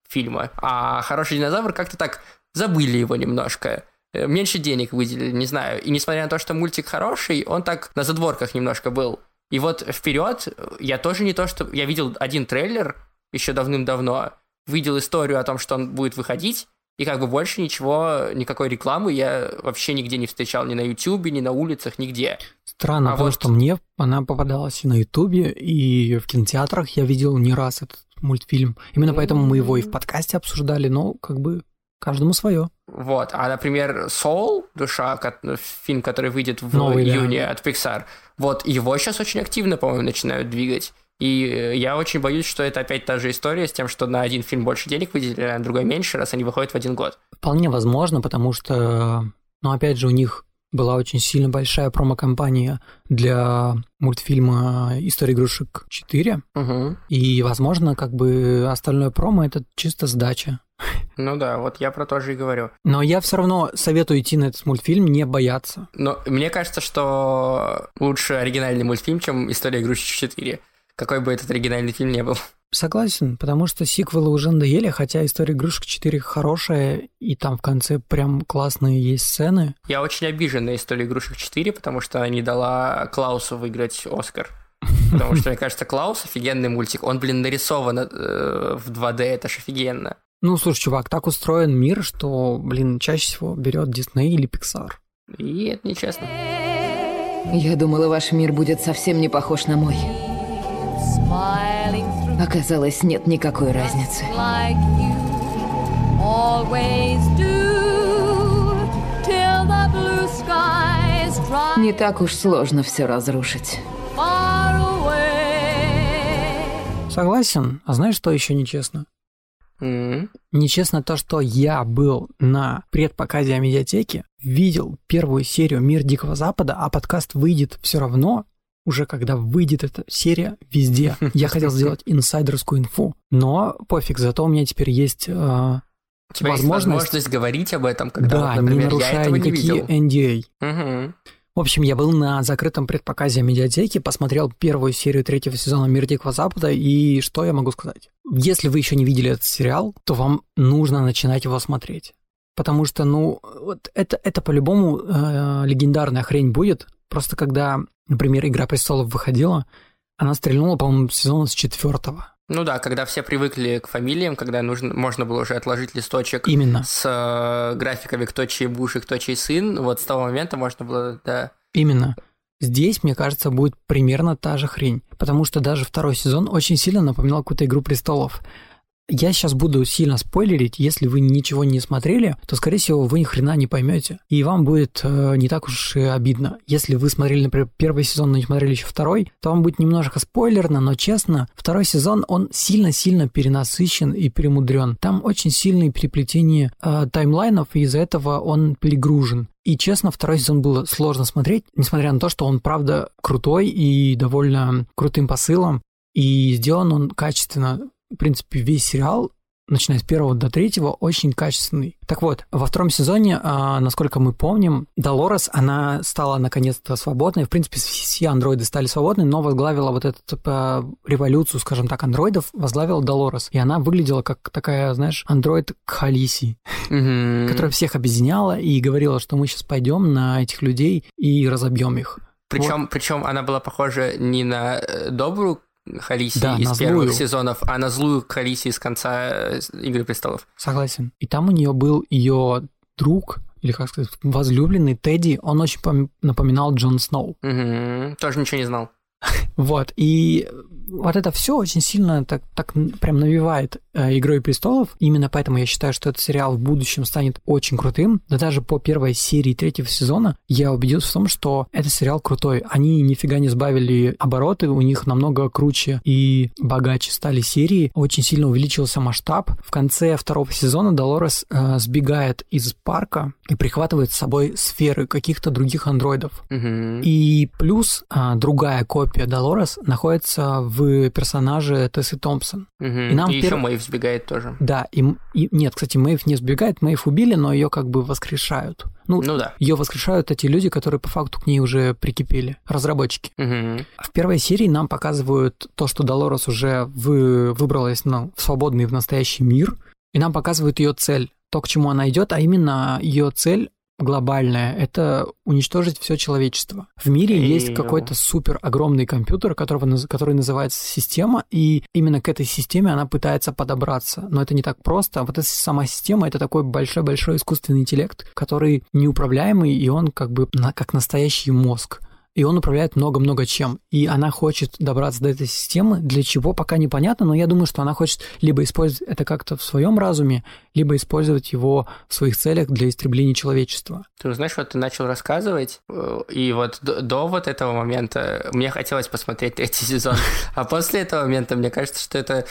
фильма. А хороший динозавр как-то так забыли его немножко. Э, Меньше денег выделили, не знаю. И несмотря на то, что мультик хороший, он так на задворках немножко был. И вот вперед я тоже не то, что... Я видел один трейлер еще давным-давно, видел историю о том, что он будет выходить, и как бы больше ничего, никакой рекламы я вообще нигде не встречал, ни на Ютубе, ни на улицах, нигде. Странно, А потому вот- что мне она попадалась и на Ютубе, и в кинотеатрах я видел не раз этот мультфильм. Именно поэтому мы его и в подкасте обсуждали, но как бы каждому свое. Вот. А, например, Soul, душа, фильм, который выйдет в Новый, да. июне от Pixar, вот его сейчас очень активно, по-моему, начинают двигать. И э, я очень боюсь, что это опять та же история с тем, что на один фильм больше денег выделили, а на другой меньше, раз они выходят в один год. Вполне возможно, потому что, ну, опять же, у них была очень сильно большая промо-компания для мультфильма «История игрушек 4», Угу. и, возможно, как бы остальное промо — это чисто сдача. Ну да, вот я про то же и говорю. Но я все равно советую идти на этот мультфильм, не бояться. Но мне кажется, что лучше оригинальный мультфильм, чем «История игрушек 4», какой бы этот оригинальный фильм не был. Согласен, потому что сиквелы уже надоели, хотя «История игрушек 4» хорошая, и там в конце прям классные есть сцены. Я очень обижен на «Историю игрушек 4», потому что она не дала Клаусу выиграть Оскар. Потому что, мне кажется, Клаус офигенный мультик. Он, блин, нарисован э, в 2D, это ж офигенно. Ну, слушай, чувак, так устроен мир, что, блин, чаще всего берет Дисней или Pixar. И это нечестно. Я думала, ваш мир будет совсем не похож на мой. Оказалось, нет никакой разницы. Не так уж сложно все разрушить. Согласен. А знаешь, что еще нечестно? М. Нечестно то, что я был на предпоказе о медиатеке, видел первую серию «Мир Дикого Запада», а подкаст выйдет все равно, уже когда выйдет эта серия везде. Я хотел сделать инсайдерскую инфу, но пофиг, зато у меня теперь есть э, У тебя есть возможность, возможность говорить об этом, когда, да, вот, например, не я нарушая этого не никакие видел. NDA. Мгм. В общем, я был на закрытом предпоказе медиатеки, посмотрел первую серию третьего сезона «Мир Дикого Запада», и что я могу сказать? Если вы еще не видели этот сериал, то вам нужно начинать его смотреть. Потому что, ну, вот это, это по-любому э, легендарная хрень будет. Просто когда, например, «Игра престолов» выходила, она стрельнула, по-моему, с сезона с четвертого. Ну да, когда все привыкли к фамилиям, когда нужно, можно было уже отложить листочек Именно. с э, графиками, кто чей муж и кто чей сын, вот с того момента можно было, да. Именно. Здесь, мне кажется, будет примерно та же хрень, потому что даже второй сезон очень сильно напоминал какую-то «Игру престолов». Я сейчас буду сильно спойлерить, если вы ничего не смотрели, то, скорее всего, вы ни хрена не поймете, и вам будет э, не так уж и обидно. Если вы смотрели, например, первый сезон, но не смотрели еще второй, то вам будет немножко спойлерно, но честно, второй сезон, он сильно-сильно перенасыщен и перемудрен. Там очень сильные переплетения э, таймлайнов, и из-за этого он перегружен. И честно, второй сезон было сложно смотреть, несмотря на то, что он, правда, крутой и довольно крутым посылом. И сделан он качественно. В принципе, весь сериал, начиная с первого до третьего, очень качественный. Так вот, во втором сезоне, а, насколько мы помним, Долорес, она стала наконец-то свободной. В принципе, все андроиды стали свободны, но возглавила вот эту типа, революцию, скажем так, андроидов, возглавила Долорес. И она выглядела как такая, знаешь, андроид Кхалиси Мгм. которая всех объединяла и говорила, что мы сейчас пойдем на этих людей и разобьем их. Причем, причем она была похожа не на э, добрую Халиси Да, из первых злую. сезонов, а на злую Халиси из конца э, Игры престолов. Согласен. И там у нее был ее друг, или как сказать, возлюбленный Тедди, он очень пом- напоминал Джон Сноу. Мгм. Тоже ничего не знал. Вот, и вот это все очень сильно так, так прям навевает э, «Игрой престолов». Именно поэтому я считаю, что этот сериал в будущем станет очень крутым. Да даже по первой серии третьего сезона я убедился в том, что этот сериал крутой. Они нифига не сбавили обороты, у них намного круче и богаче стали серии. Очень сильно увеличился масштаб. В конце второго сезона Долорес э, сбегает из парка и прихватывает с собой сферы каких-то других андроидов. Мгм. И плюс а, другая копия Долорес находится в персонаже Тессы Томпсон. Мгм. И нам И еще перв- Мэйв сбегает тоже. Да, и, и- нет, кстати, Мэйв не сбегает, Мэйв убили, но ее как бы воскрешают. Ну, Ну да. ее воскрешают эти люди, которые по факту к ней уже прикипели, разработчики. Мгм. В первой серии нам показывают то, что Долорес уже вы, выбралась ну, в свободный, в настоящий мир, и нам показывают ее цель, то, к чему она идет, а именно ее цель глобальная — это уничтожить все человечество. В мире И- есть какой-то супер огромный компьютер, которого, который называется система, и именно к этой системе она пытается подобраться. Но это не так просто. Вот эта сама система — это такой большой-большой искусственный интеллект, который неуправляемый, и он как бы на- как настоящий мозг и он управляет много-много чем. И она хочет добраться до этой системы, для чего пока непонятно, но я думаю, что она хочет либо использовать это как-то в своем разуме, либо использовать его в своих целях для истребления человечества. Ты знаешь, вот ты начал рассказывать, э, и вот до, до вот этого момента мне хотелось посмотреть третий сезон, а после этого момента мне кажется, что это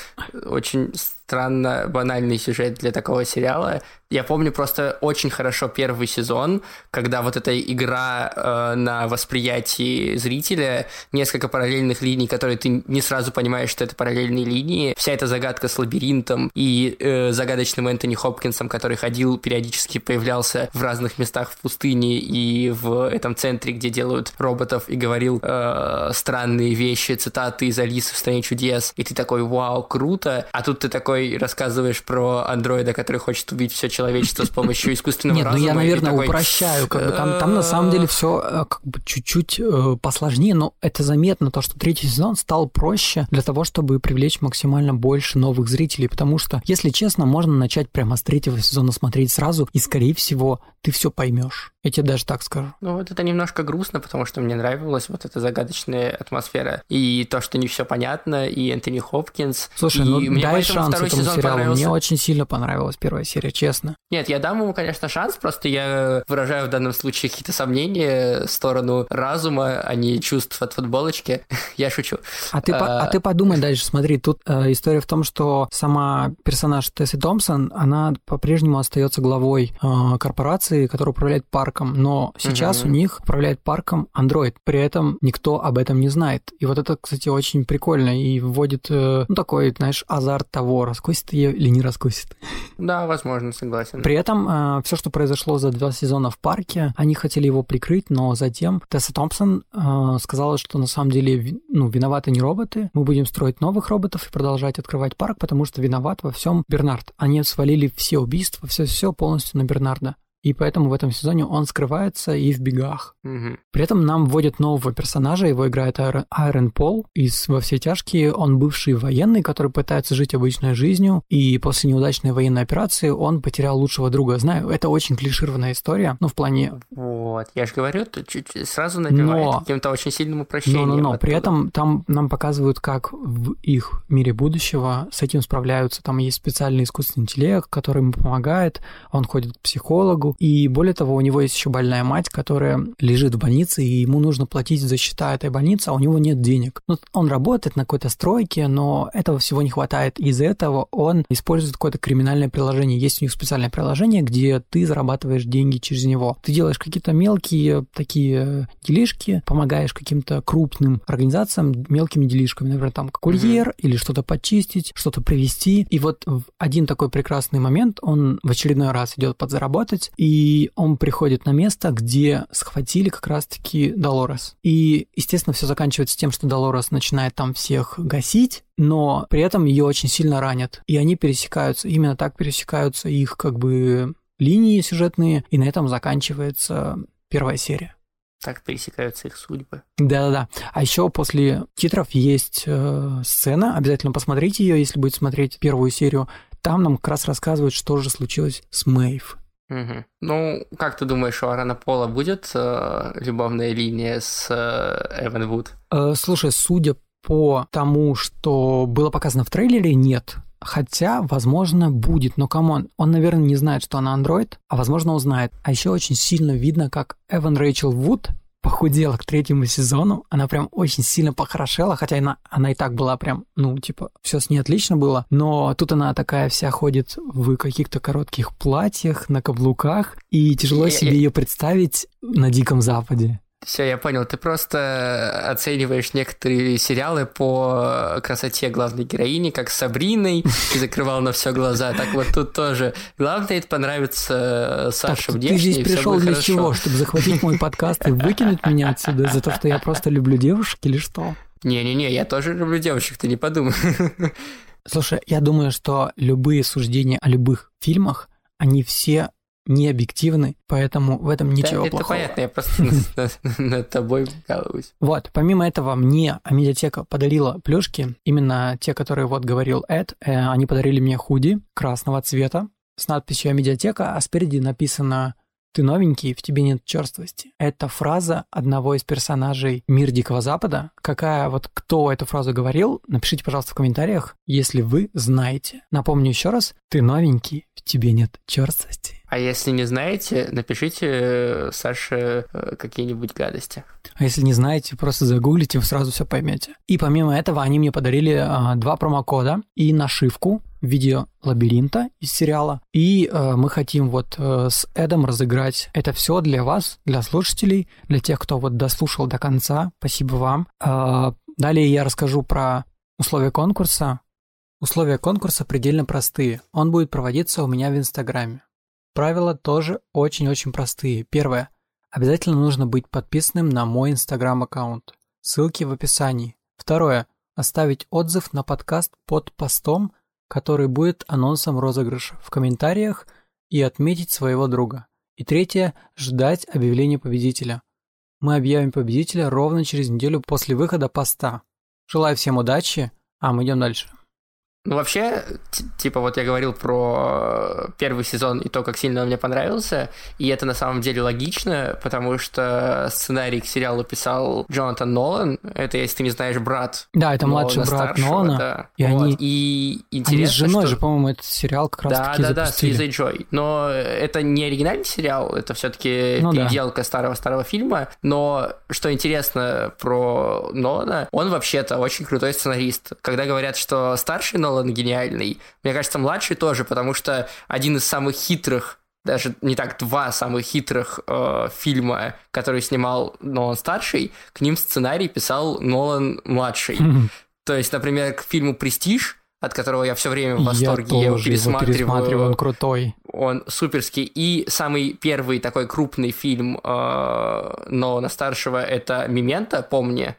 очень странно банальный сюжет для такого сериала. Я помню просто очень хорошо первый сезон, когда вот эта игра э, на восприятии зрителя, несколько параллельных линий, которые ты не сразу понимаешь, что это параллельные линии, вся эта загадка с лабиринтом и э, загадочным Энтони Хопкинсом, который ходил, периодически появлялся в разных местах в пустыне и в этом центре, где делают роботов, и говорил э, странные вещи, цитаты из Алисы в стране чудес, и ты такой, вау, круто, а тут ты такой рассказываешь про андроида, который хочет убить все человечество с помощью искусственного Нет, ну разума. я, и наверное, такой, упрощаю. Как бы там, там на самом деле все как бы чуть-чуть э, посложнее, но это заметно, то, что третий сезон стал проще для того, чтобы привлечь максимально больше новых зрителей, потому что, если честно, можно начать прямо с третьего сезона смотреть сразу, и, скорее всего, ты все поймешь. Я тебе даже так скажу. Ну вот это немножко грустно, потому что мне нравилась вот эта загадочная атмосфера. И то, что не все понятно, и Энтони Хопкинс. Слушай, и ну дай шанс второй этому сезон сериалу. понравился. Мне очень сильно понравилась первая серия, честно. Нет, я дам ему, конечно, шанс, просто я выражаю в данном случае какие-то сомнения в сторону разума, а не чувств от футболочки. я шучу. А ты, по- а ты подумай дальше, смотри, тут э, история в том, что сама персонаж Тесси Томпсон, она по-прежнему остается главой э, корпорации, которая управляет парком, но сейчас у них управляет парком андроид, при этом никто об этом не знает. И вот это, кстати, очень прикольно и вводит, э, ну, такой, знаешь, азарт того, раскусит ее или не раскусит. Да, возможно, согласен. При этом все, что произошло за два сезона в парке, они хотели его прикрыть, но затем Тесса Томпсон э, сказала, что на самом деле ну, виноваты не роботы, мы будем строить новых роботов и продолжать открывать парк, потому что виноват во всем Бернард. Они свалили все убийства, все-все полностью на Бернарда. И поэтому в этом сезоне он скрывается и в бегах. Мгм. При этом нам вводят нового персонажа, его играет Айрон, Айрон Пол из «Во все тяжкие». Он бывший военный, который пытается жить обычной жизнью, и после неудачной военной операции он потерял лучшего друга. Знаю, это очень клишированная история, ну, в плане... Вот, я же говорю, тут чуть сразу набивает Но- каким-то очень сильным упрощением. Но-но-но, при этом там нам показывают, как в их мире будущего с этим справляются. Там есть специальный искусственный интеллект, который ему помогает, он ходит к психологу, и более того, у него есть еще больная мать, которая лежит в больнице, и ему нужно платить за счета этой больницы, а у него нет денег. Ну, он работает на какой-то стройке, но этого всего не хватает. Из-за этого он использует какое-то криминальное приложение. Есть у них специальное приложение, где ты зарабатываешь деньги через него. Ты делаешь какие-то мелкие такие делишки, помогаешь каким-то крупным организациям мелкими делишками, например, там курьер или что-то почистить, что-то привезти. И вот в один такой прекрасный момент он в очередной раз идет подзаработать, и он приходит на место, где схватили как раз-таки Долорес. И, естественно, все заканчивается тем, что Долорес начинает там всех гасить, но при этом ее очень сильно ранят. И они пересекаются, именно так пересекаются их как бы линии сюжетные, и на этом заканчивается первая серия. Так пересекаются их судьбы. Да-да-да. А еще после титров есть э, сцена, обязательно посмотрите ее, если будете смотреть первую серию. Там нам как раз рассказывают, что же случилось с Мэйв. Мгм. Ну, как ты думаешь, у Аарона Пола будет э, любовная линия с э, Эван Вуд? Э, слушай, судя по тому, что было показано в трейлере, нет. Хотя, возможно, будет, но come on, он, наверное, не знает, что она андроид, а возможно узнает. А еще очень сильно видно, как Эван Рэйчел Вуд похудела к третьему сезону, она прям очень сильно похорошела, хотя она, она и так была прям, ну, типа, все с ней отлично было, но тут она такая вся ходит в каких-то коротких платьях, на каблуках, и тяжело себе ее представить на Диком Западе. Все, я понял. Ты просто оцениваешь некоторые сериалы по красоте главной героини, как с Сабриной, ты закрывал на все глаза. Так вот тут тоже. Главное, это понравится Саше так, внешне. Ты здесь пришел для хорошо. чего? Чтобы захватить мой подкаст и выкинуть меня отсюда за то, что я просто люблю девушек или что? Не-не-не, я тоже люблю девушек, ты не подумай. Слушай, я думаю, что любые суждения о любых фильмах, они все не объективны, поэтому в этом ничего да, плохого. Это понятно, я просто над тобой прикалываюсь. Вот, помимо этого, мне медиатека подарила плюшки, именно те, которые вот говорил Эд, э, они подарили мне худи красного цвета с надписью «Медиатека», а спереди написано «Ты новенький, в тебе нет черствости». Это фраза одного из персонажей «Мир Дикого Запада». Какая вот кто эту фразу говорил, напишите, пожалуйста, в комментариях, если вы знаете. Напомню еще раз, «Ты новенький, в тебе нет черствости». А если не знаете, напишите э, Саше э, какие-нибудь гадости. А если не знаете, просто загуглите, вы сразу все поймете. И помимо этого, они мне подарили а, два промокода и нашивку виде лабиринта из сериала. И э, мы хотим вот э, с Эдом разыграть это все для вас, для слушателей, для тех, кто вот дослушал до конца. Спасибо вам. Э, далее я расскажу про условия конкурса. Условия конкурса предельно простые. Он будет проводиться у меня в Инстаграме. Правила тоже очень-очень простые. Первое. Обязательно нужно быть подписанным на мой инстаграм-аккаунт. Ссылки в описании. Второе. Оставить отзыв на подкаст под постом, который будет анонсом розыгрыша в комментариях и отметить своего друга. И третье. Ждать объявления победителя. Мы объявим победителя ровно через неделю после выхода поста. Желаю всем удачи, а мы идем дальше. Ну, вообще, типа, вот я говорил про первый сезон и то, как сильно он мне понравился, и это на самом деле логично, потому что сценарий к сериалу писал Джонатан Нолан, это, если ты не знаешь, брат Да, это Нолана младший брат старшего, Нолана, да. и вот. они, и интересно, они с женой что... же, по-моему, этот сериал как раз да, таки да, да, с. Лизой Джой. Но это не оригинальный сериал, это все-таки Ну да. переделка старого-старого фильма. Но что интересно про Нолана, он вообще-то очень крутой сценарист. Когда говорят, что старший Нолан гениальный, мне кажется, младший тоже, потому что один из самых хитрых даже не так, два самых хитрых э, фильма, которые снимал Нолан старший, к ним сценарий писал Нолан младший. То есть, например, к фильму Престиж, от которого я все время в восторге, я, его тоже его пересматриваю. пересматриваю, он крутой. Он суперский. И самый первый такой крупный фильм э, Нолана старшего это «Мемента», помни,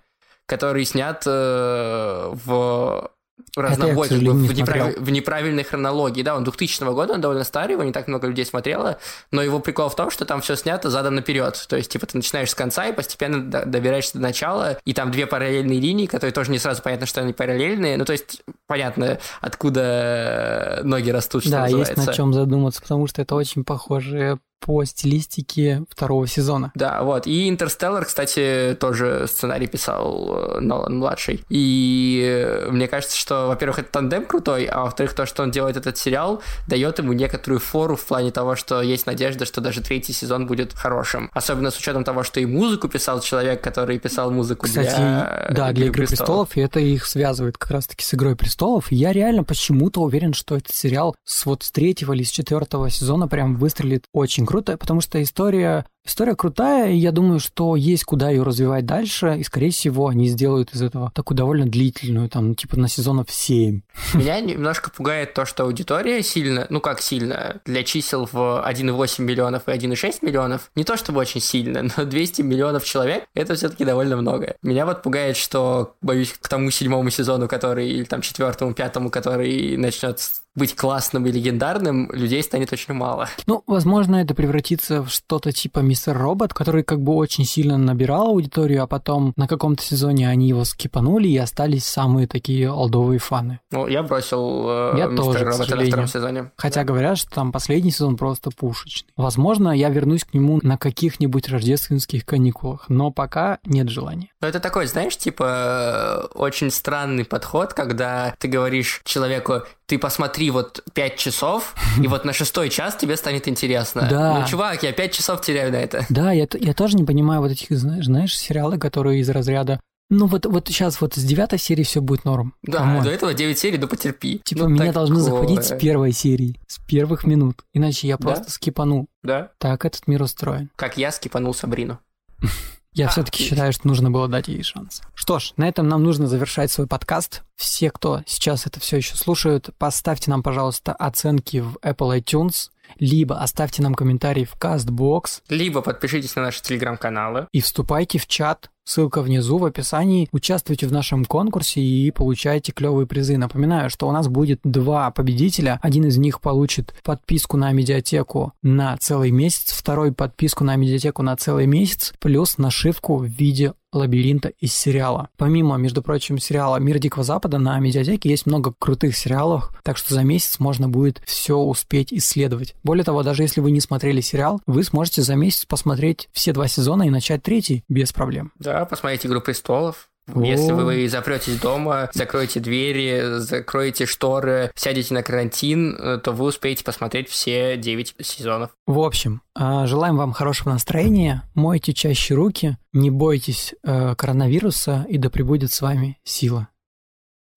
который снят э, в разнобой, как бы, сожалению, не в, неправ- в неправильной хронологии. Да, он 2000 года, он довольно старый, его не так много людей смотрело, но его прикол в том, что там все снято задом наперед. То есть, типа, ты начинаешь с конца и постепенно до- добираешься до начала, и там две параллельные линии, которые тоже не сразу понятно, что они параллельные. Ну, то есть, понятно, откуда ноги растут, что да, называется. есть над чем задуматься, потому что это очень похоже по стилистике второго сезона. Да, вот. И «Интерстеллар», кстати, тоже сценарий писал э, Нолан младший. И мне кажется, что, во-первых, это тандем крутой, а во-вторых, то, что он делает этот сериал, дает ему некоторую фору в плане того, что есть надежда, что даже третий сезон будет хорошим. Особенно с учетом того, что и музыку писал человек, который писал музыку Кстати, для да, для «Игры престолов», и это их связывает как раз-таки с «Игрой престолов». И я реально почему-то уверен, что этот сериал с вот с третьего или с четвертого сезона прям выстрелит очень круто, потому что история, история крутая, и я думаю, что есть куда ее развивать дальше, и, скорее всего, они сделают из этого такую довольно длительную, там, типа на сезонов 7. Меня немножко пугает то, что аудитория сильно, ну как сильно, для чисел в 1,8 миллионов и 1,6 миллионов, не то чтобы очень сильно, но 200 миллионов человек, это все-таки довольно много. Меня вот пугает, что, боюсь, к тому седьмому сезону, который, или там четвертому, пятому, который начнет быть классным и легендарным, людей станет очень мало. Ну, возможно, это превратится в что-то типа Мистер Робот, который как бы очень сильно набирал аудиторию, а потом на каком-то сезоне они его скипанули и остались самые такие олдовые фаны. Ну, я бросил э, Я Мистера тоже, Робота на втором сезоне. Хотя говорят, что там последний сезон просто пушечный. Возможно, я вернусь к нему на каких-нибудь рождественских каникулах, но пока нет желания. Ну, это такой, знаешь, типа, э, очень странный подход, когда ты говоришь человеку, ты посмотри вот пять часов, и вот на шестой час тебе станет интересно. Да. Ну, чувак, я пять часов теряю на это. Да, я, я тоже не понимаю вот этих, знаешь, знаешь, сериалы, которые из разряда ну вот, вот сейчас вот с девятой серии все будет норм. Да, Come on. до этого 9 серий, ну потерпи. Типа Ну, меня должны такое. захватить с первой серии, с первых минут. Иначе я Да? просто скипану. Да, Так этот мир устроен. как я скипанул Сабрину. Я А, все-таки отлично. считаю, что нужно было дать ей шанс. Что ж, на этом нам нужно завершать свой подкаст. Все, кто сейчас это все еще слушают, поставьте нам, пожалуйста, оценки в Apple iTunes, либо оставьте нам комментарий в CastBox Либо подпишитесь на наши телеграм-каналы. и вступайте в чат. Ссылка внизу в описании. Участвуйте в нашем конкурсе и получайте клевые призы. Напоминаю, что у нас будет два победителя. Один из них получит подписку на медиатеку на целый месяц, второй подписку на медиатеку на целый месяц, плюс нашивку в виде лабиринта из сериала. Помимо, между прочим, сериала «Мир Дикого Запада» на медиатеке есть много крутых сериалов, так что за месяц можно будет все успеть исследовать. Более того, даже если вы не смотрели сериал, вы сможете за месяц посмотреть все два сезона и начать третий без проблем. Да, посмотрите «Игру престолов». Если вы запретесь дома, закроете двери, закроете шторы, сядете на карантин, то вы успеете посмотреть все 9 сезонов. В общем, а, желаем вам хорошего настроения, мойте чаще руки, не бойтесь э, коронавируса и да пребудет с вами сила.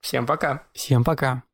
Всем пока! Всем пока!